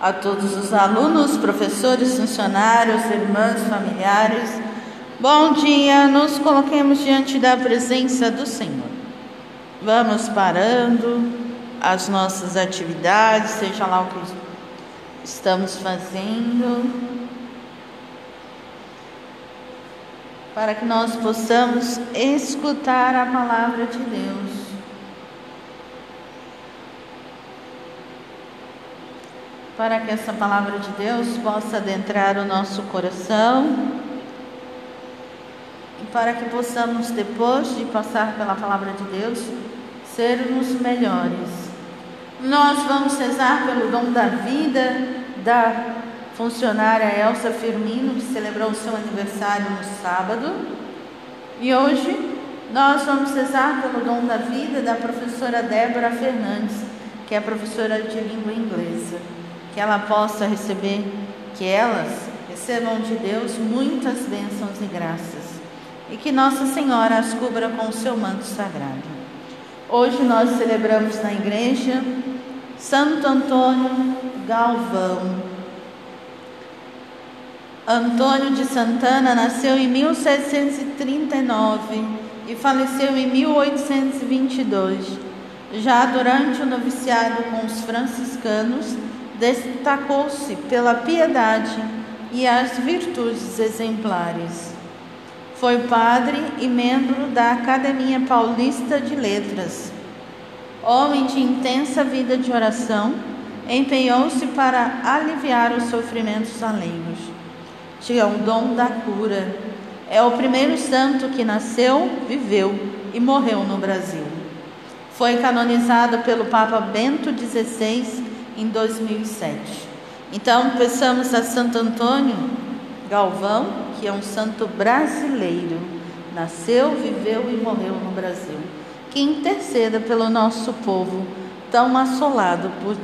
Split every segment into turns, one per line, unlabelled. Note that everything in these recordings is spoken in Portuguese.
a todos os alunos, professores, funcionários, irmãs, familiares. Bom dia, nos coloquemos diante da presença do Senhor. Vamos parando as nossas atividades, seja lá o que estamos fazendo, para que nós possamos escutar a palavra de Deus. Para que essa palavra de Deus possa adentrar o nosso coração e para que possamos, depois de passar pela palavra de Deus, sermos melhores. Nós vamos rezar pelo dom da vida da funcionária Elsa Firmino, que celebrou o seu aniversário no sábado. E hoje nós vamos rezar pelo dom da vida da professora Débora Fernandes, que é professora de língua inglesa que ela possa receber, que elas recebam de Deus muitas bênçãos e graças e que Nossa Senhora as cubra com o seu manto sagrado. Hoje nós celebramos na igreja Santo Antônio Galvão. Antônio de Santana nasceu em 1739 e faleceu em 1822. Já durante o noviciado com os franciscanos, destacou-se pela piedade e as virtudes exemplares. Foi padre e membro da Academia Paulista de Letras. Homem de intensa vida de oração, empenhou-se para aliviar os sofrimentos alheios. Tinha o dom da cura. É o primeiro santo que nasceu, viveu e morreu no Brasil. Foi canonizado pelo Papa Bento XVI em 2007. Então, peçamos a Santo Antônio Galvão, que é um santo brasileiro, nasceu, viveu e morreu no Brasil, que interceda pelo nosso povo tão assolado por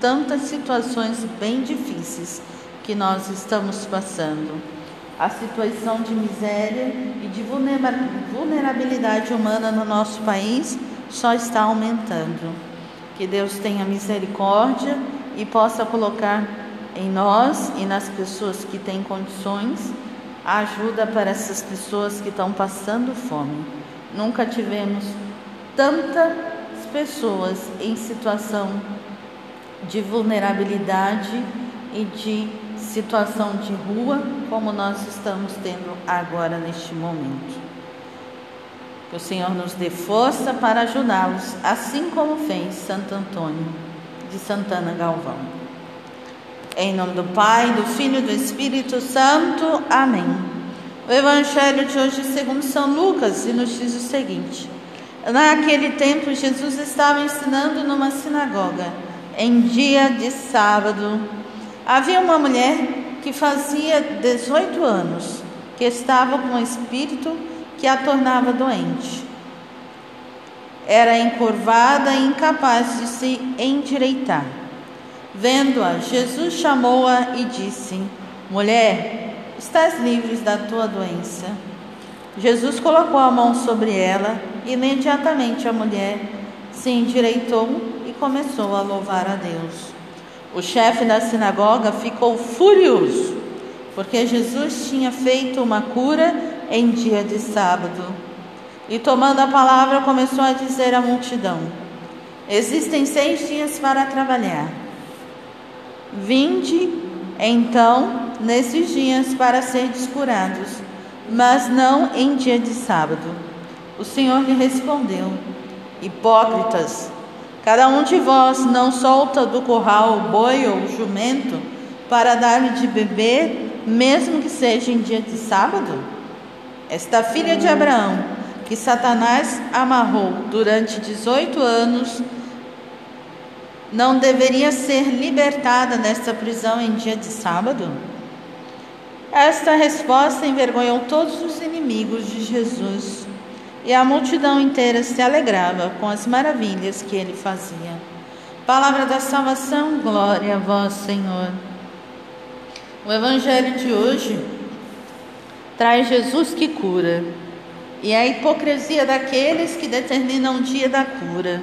tantas situações bem difíceis que nós estamos passando. A situação de miséria e de vulnerabilidade humana no nosso país só está aumentando. Que Deus tenha misericórdia e possa colocar em nós e nas pessoas que têm condições a ajuda para essas pessoas que estão passando fome. Nunca tivemos tantas pessoas em situação de vulnerabilidade e de situação de rua como nós estamos tendo agora neste momento. Que o Senhor nos dê força para ajudá-los, assim como fez Santo Antônio de Santana Galvão. Em nome do Pai, do Filho e do Espírito Santo. Amém. O Evangelho de hoje, segundo São Lucas, nos diz o seguinte: Naquele tempo, Jesus estava ensinando numa sinagoga, em dia de sábado. Havia uma mulher que fazia 18 anos, que estava com o espírito que a tornava doente. Era encurvada e incapaz de se endireitar. Vendo-a, Jesus chamou-a e disse: Mulher, estás livre da tua doença. Jesus colocou a mão sobre ela e imediatamente a mulher se endireitou e começou a louvar a Deus. O chefe da sinagoga ficou furioso, porque Jesus tinha feito uma cura em dia de sábado. E tomando a palavra, começou a dizer à multidão: Existem seis dias para trabalhar. Vinde, então, nesses dias para ser curados, mas não em dia de sábado. O Senhor lhe respondeu: Hipócritas, cada um de vós não solta do curral o boi ou o jumento para dar-lhe de beber, mesmo que seja em dia de sábado? Esta filha de Abraão, que Satanás amarrou durante 18 anos, não deveria ser libertada desta prisão em dia de sábado? Esta resposta envergonhou todos os inimigos de Jesus e a multidão inteira se alegrava com as maravilhas que ele fazia. Palavra da salvação, glória a vós, Senhor. O evangelho de hoje traz Jesus que cura e a hipocrisia daqueles que determinam o dia da cura.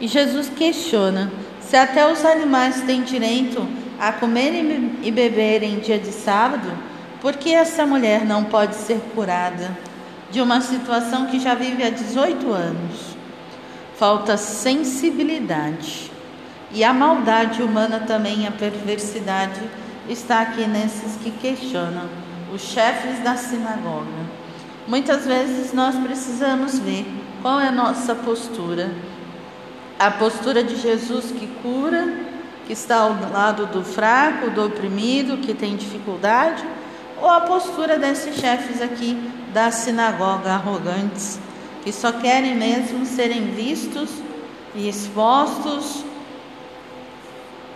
E Jesus questiona se até os animais têm direito a comerem e beberem em dia de sábado, por que essa mulher não pode ser curada de uma situação que já vive há 18 anos? Falta sensibilidade. E a maldade humana também, a perversidade, está aqui nesses que questionam, os chefes da sinagoga. Muitas vezes nós precisamos ver qual é a nossa postura. A postura de Jesus que cura, que está ao lado do fraco, do oprimido, que tem dificuldade, ou a postura desses chefes aqui da sinagoga arrogantes, que só querem mesmo serem vistos e expostos,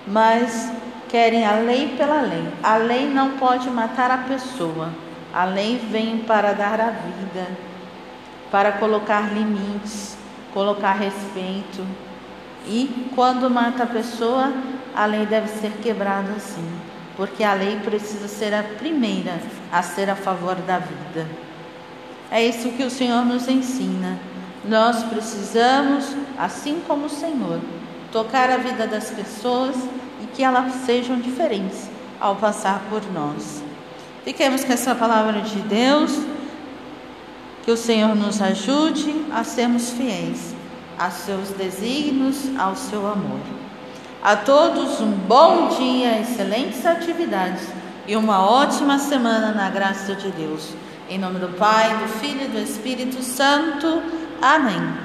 mas querem a lei pela lei. A lei não pode matar a pessoa. A lei vem para dar a vida, para colocar limites, colocar respeito. E quando mata a pessoa, a lei deve ser quebrada assim, porque a lei precisa ser a primeira a ser a favor da vida. É isso que o Senhor nos ensina. Nós precisamos, assim como o Senhor, tocar a vida das pessoas e que elas sejam diferentes ao passar por nós. Fiquemos com essa palavra de Deus, que o Senhor nos ajude a sermos fiéis a seus desígnios, ao seu amor. A todos um bom dia, excelentes atividades e uma ótima semana na graça de Deus. Em nome do Pai, do Filho e do Espírito Santo. Amém.